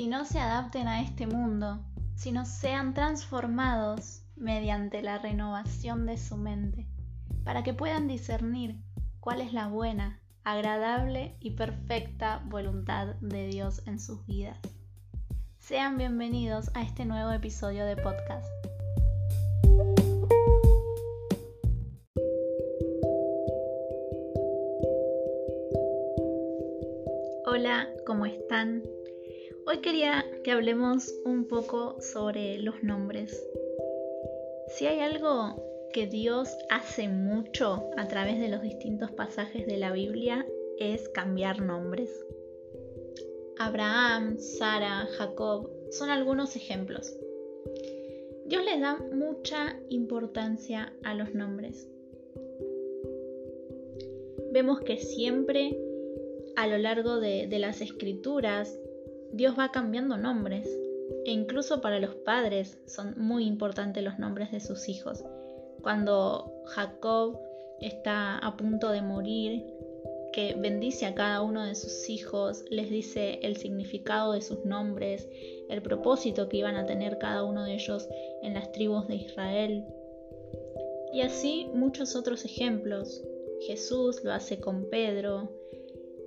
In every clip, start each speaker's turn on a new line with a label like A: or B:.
A: y no se adapten a este mundo, sino sean transformados mediante la renovación de su mente, para que puedan discernir cuál es la buena, agradable y perfecta voluntad de Dios en sus vidas. Sean bienvenidos a este nuevo episodio de podcast. Hola, ¿cómo están? Hoy quería que hablemos un poco sobre los nombres. Si hay algo que Dios hace mucho a través de los distintos pasajes de la Biblia es cambiar nombres. Abraham, Sara, Jacob son algunos ejemplos. Dios les da mucha importancia a los nombres. Vemos que siempre a lo largo de, de las escrituras Dios va cambiando nombres. E incluso para los padres son muy importantes los nombres de sus hijos. Cuando Jacob está a punto de morir, que bendice a cada uno de sus hijos, les dice el significado de sus nombres, el propósito que iban a tener cada uno de ellos en las tribus de Israel. Y así muchos otros ejemplos. Jesús lo hace con Pedro.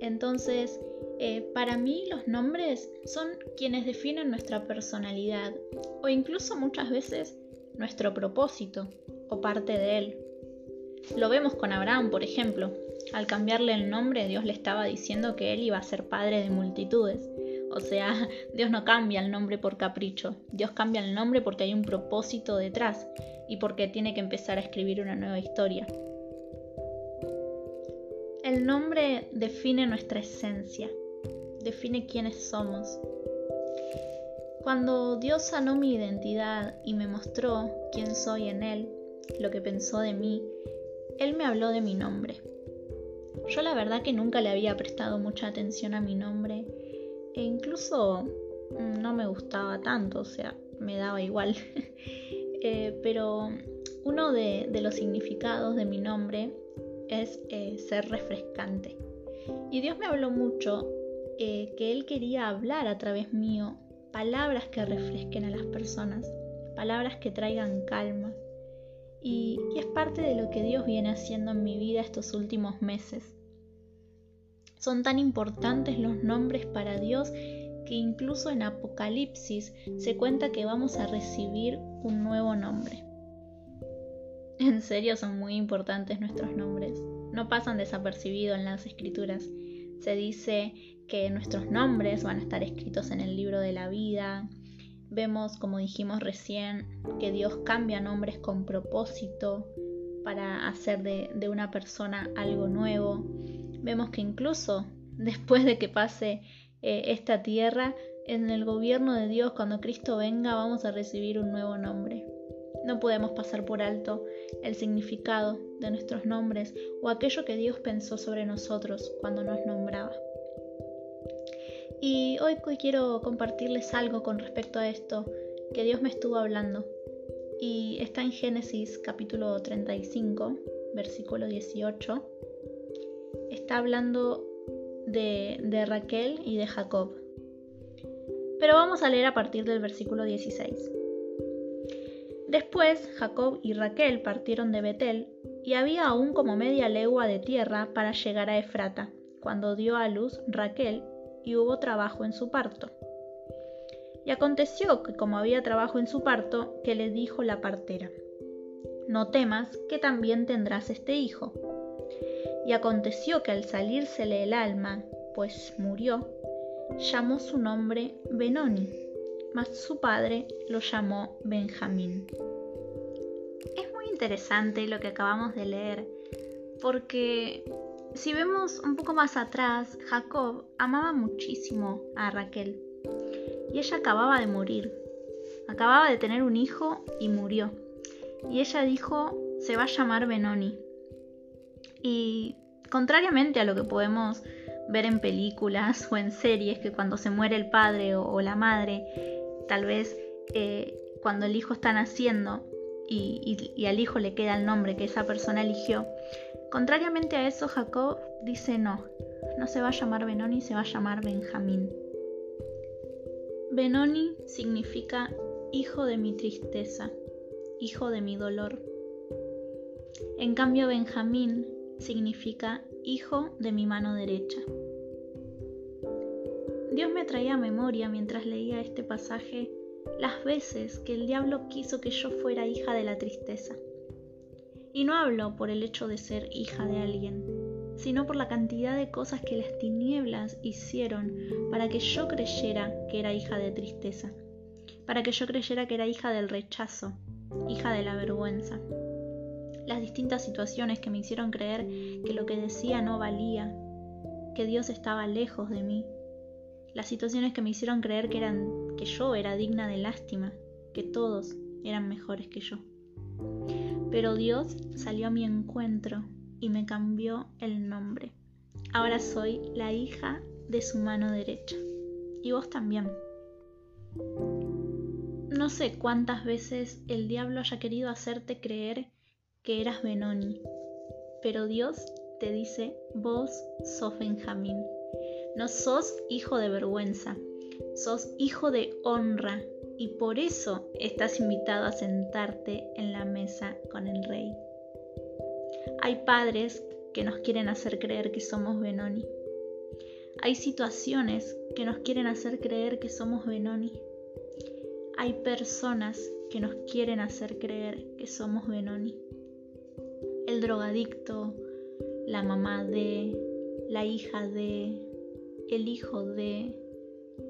A: Entonces, eh, para mí los nombres son quienes definen nuestra personalidad o incluso muchas veces nuestro propósito o parte de él. Lo vemos con Abraham, por ejemplo. Al cambiarle el nombre, Dios le estaba diciendo que él iba a ser padre de multitudes. O sea, Dios no cambia el nombre por capricho. Dios cambia el nombre porque hay un propósito detrás y porque tiene que empezar a escribir una nueva historia. El nombre define nuestra esencia, define quiénes somos. Cuando Dios sanó mi identidad y me mostró quién soy en Él, lo que pensó de mí, Él me habló de mi nombre. Yo la verdad que nunca le había prestado mucha atención a mi nombre e incluso mm, no me gustaba tanto, o sea, me daba igual. Eh, pero uno de, los significados de mi nombre es eh, ser refrescante. Y Dios me habló mucho eh, que Él quería hablar a través mío palabras que refresquen a las personas, palabras que traigan calma. Y, y es parte de lo que Dios viene haciendo en mi vida estos últimos meses. Son tan importantes los nombres para Dios que incluso en Apocalipsis se cuenta que vamos a recibir un nuevo nombre. En serio son muy importantes nuestros nombres. No pasan desapercibidos en las escrituras. Se dice que nuestros nombres van a estar escritos en el libro de la vida. Vemos, como dijimos recién, que Dios cambia nombres con propósito para hacer de, una persona algo nuevo. Vemos que incluso después de que pase eh, esta tierra, en el gobierno de Dios, cuando Cristo venga, vamos a recibir un nuevo nombre. No podemos pasar por alto el significado de nuestros nombres o aquello que Dios pensó sobre nosotros cuando nos nombraba. Y hoy quiero compartirles algo con respecto a esto que Dios me estuvo hablando. Y está en Génesis capítulo 35, versículo 18. Está hablando de, Raquel y de Jacob. Pero vamos a leer a partir del versículo 16. Después Jacob y Raquel partieron de Betel, y había aún como media legua de tierra para llegar a Efrata, cuando dio a luz Raquel y hubo trabajo en su parto. Y aconteció que como había trabajo en su parto, que le dijo la partera, No temas, que también tendrás este hijo. Y aconteció que al salírsele el alma, pues murió, llamó su nombre Benoni, mas su padre lo llamó Benjamín. Es muy interesante lo que acabamos de leer, porque si vemos un poco más atrás, Jacob amaba muchísimo a Raquel y ella acababa de morir. Acababa de tener un hijo y murió. Y ella dijo, se va a llamar Benoni. Y contrariamente a lo que podemos ver en películas o en series, que cuando se muere el padre o, la madre, tal vez eh, cuando el hijo está naciendo y, y al hijo le queda el nombre que esa persona eligió, Contrariamente a eso, Jacob dice no, no se va a llamar Benoni, se va a llamar Benjamín. Benoni significa hijo de mi tristeza, hijo de mi dolor. En cambio, Benjamín significa hijo de mi mano derecha. Dios me traía a memoria mientras leía este pasaje las veces que el diablo quiso que yo fuera hija de la tristeza. Y no hablo por el hecho de ser hija de alguien, sino por la cantidad de cosas que las tinieblas hicieron para que yo creyera que era hija de tristeza, para que yo creyera que era hija del rechazo, hija de la vergüenza. Las distintas situaciones que me hicieron creer que lo que decía no valía, que Dios estaba lejos de mí, las situaciones que me hicieron creer que, que yo era digna de lástima, que todos eran mejores que yo. Pero Dios salió a mi encuentro y me cambió el nombre. Ahora soy la hija de su mano derecha. Y vos también. No sé cuántas veces el diablo haya querido hacerte creer que eras Benoni, pero Dios te dice, vos sos Benjamín. No sos hijo de vergüenza, sos hijo de honra y por eso estás invitado a sentarte en la mesa con el rey. Hay padres que nos quieren hacer creer que somos Benoni. Hay situaciones que nos quieren hacer creer que somos Benoni. Hay personas que nos quieren hacer creer que somos Benoni. El drogadicto, la mamá de, la hija de, el hijo de,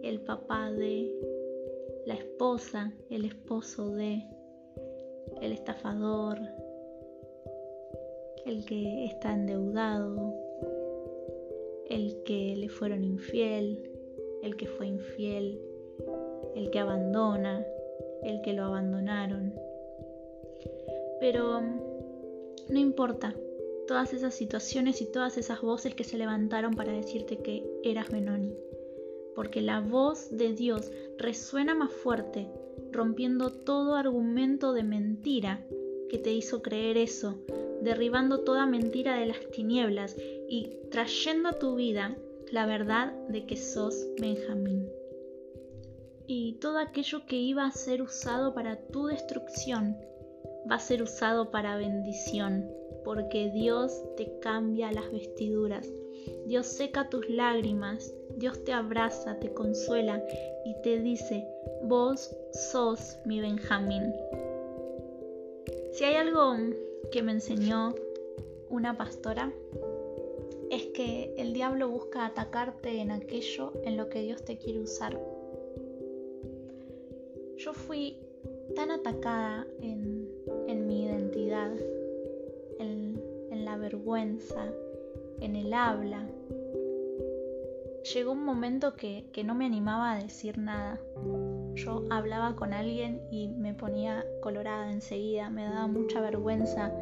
A: el papá de, la esposa, el esposo de, el estafador, el que está endeudado, el que le fueron infiel, el que fue infiel, el que abandona, el que lo abandonaron. Pero no importa, todas esas situaciones y todas esas voces que se levantaron para decirte que eras Benoni. Porque la voz de Dios resuena más fuerte, rompiendo todo argumento de mentira que te hizo creer eso, derribando toda mentira de las tinieblas y trayendo a tu vida la verdad de que sos Benjamín. Y todo aquello que iba a ser usado para tu destrucción va a ser usado para bendición porque Dios te cambia las vestiduras. Dios seca tus lágrimas, Dios te abraza, te consuela y te dice, vos sos mi Benjamín. Si hay algo que me enseñó una pastora, es que el diablo busca atacarte en aquello en lo que Dios te quiere usar. Yo fui tan atacada en, en mi identidad, vergüenza, en el habla. Llegó un momento que, que no me animaba a decir nada. Yo hablaba con alguien y me ponía colorada enseguida, me daba mucha vergüenza,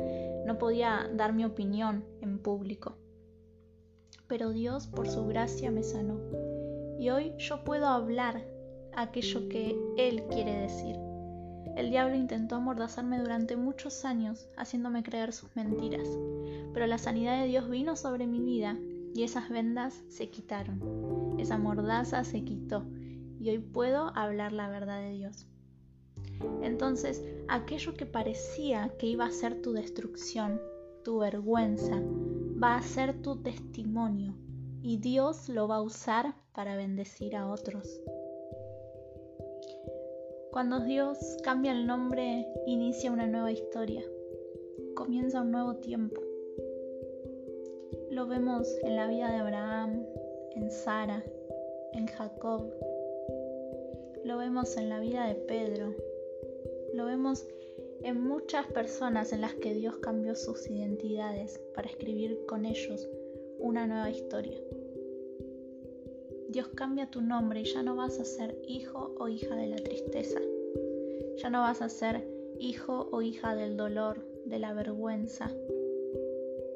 A: no podía dar mi opinión en público. Pero Dios por su gracia me sanó y hoy yo puedo hablar aquello que Él quiere decir. El diablo intentó amordazarme durante muchos años, haciéndome creer sus mentiras, pero la sanidad de Dios vino sobre mi vida y esas vendas se quitaron, esa mordaza se quitó y hoy puedo hablar la verdad de Dios. Entonces, aquello que parecía que iba a ser tu destrucción, tu vergüenza, va a ser tu testimonio y Dios lo va a usar para bendecir a otros. Cuando Dios cambia el nombre, inicia una nueva historia, comienza un nuevo tiempo. Lo vemos en la vida de Abraham, en Sara, en Jacob. Lo vemos en la vida de Pedro. Lo vemos en muchas personas en las que Dios cambió sus identidades para escribir con ellos una nueva historia. Dios cambia tu nombre y ya no vas a ser hijo o hija de la tristeza. Ya no vas a ser hijo o hija del dolor, de la vergüenza.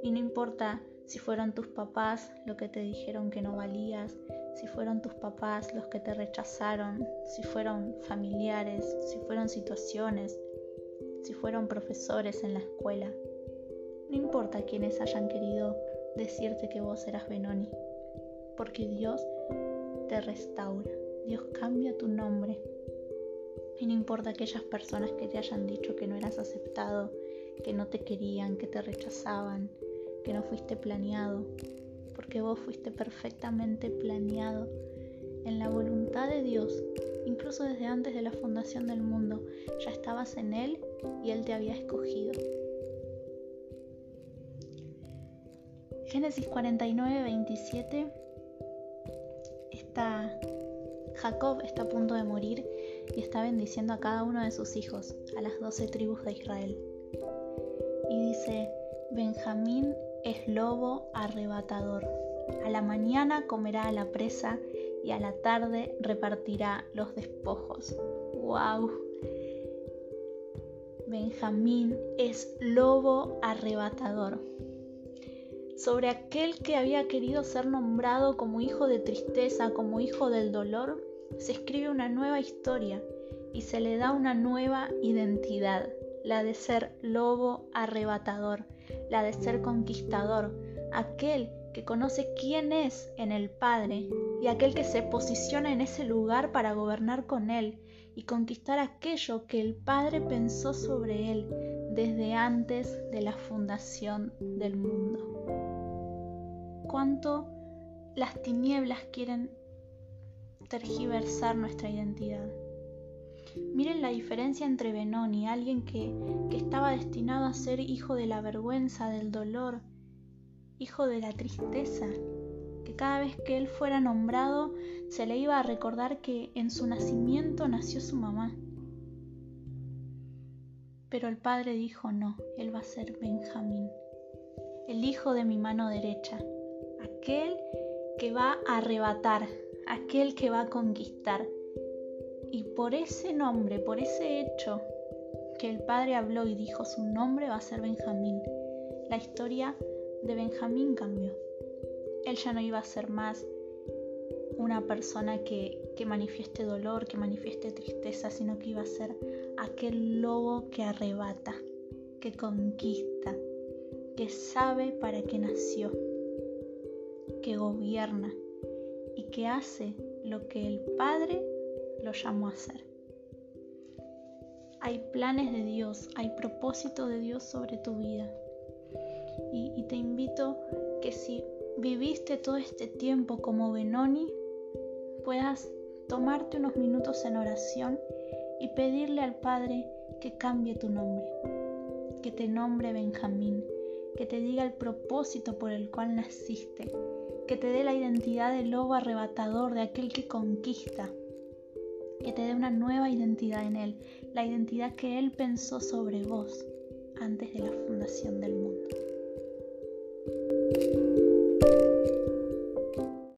A: Y no importa si fueron tus papás los que te dijeron que no valías, si fueron tus papás los que te rechazaron, si fueron familiares, si fueron situaciones, si fueron profesores en la escuela. No importa quienes hayan querido decirte que vos eras Benoni, porque Dios te restaura, Dios cambia tu nombre. Y no importa aquellas personas que te hayan dicho que no eras aceptado, que no te querían, que te rechazaban, que no fuiste planeado, porque vos fuiste perfectamente planeado en la voluntad de Dios, incluso desde antes de la fundación del mundo, ya estabas en Él y Él te había escogido. Génesis 49, 27 Jacob está a punto de morir y está bendiciendo a cada uno de sus hijos, a las doce tribus de Israel. Y dice, Benjamín es lobo arrebatador. A la mañana comerá a la presa y a la tarde repartirá los despojos. ¡Wow! Benjamín es lobo arrebatador. Sobre aquel que había querido ser nombrado como hijo de tristeza, como hijo del dolor, se escribe una nueva historia y se le da una nueva identidad, la de ser lobo arrebatador, la de ser conquistador, aquel que conoce quién es en el Padre y aquel que se posiciona en ese lugar para gobernar con Él y conquistar aquello que el Padre pensó sobre Él desde antes de la fundación del mundo. Cuánto las tinieblas quieren tergiversar nuestra identidad. Miren la diferencia entre Benoni, alguien que, que estaba destinado a ser hijo de la vergüenza, del dolor, hijo de la tristeza, que cada vez que él fuera nombrado se le iba a recordar que en su nacimiento nació su mamá. Pero el padre dijo, no, él va a ser Benjamín, el hijo de mi mano derecha, aquel que va a arrebatar, aquel que va a conquistar. Y por ese nombre, por ese hecho que el padre habló y dijo su nombre va a ser Benjamín, la historia de Benjamín cambió. Él ya no iba a ser más una persona que, que manifieste dolor, que manifieste tristeza, sino que iba a ser aquel lobo que arrebata, que conquista, que sabe para qué nació, que gobierna y que hace lo que el Padre lo llamó a hacer. Hay planes de Dios, hay propósito de Dios sobre tu vida. Y, te invito que si viviste todo este tiempo como Benoni, puedas tomarte unos minutos en oración y pedirle al Padre que cambie tu nombre, que te nombre Benjamín, que te diga el propósito por el cual naciste, que te dé la identidad de lobo arrebatador, de aquel que conquista, que te dé una nueva identidad en Él, la identidad que Él pensó sobre vos antes de la fundación del mundo.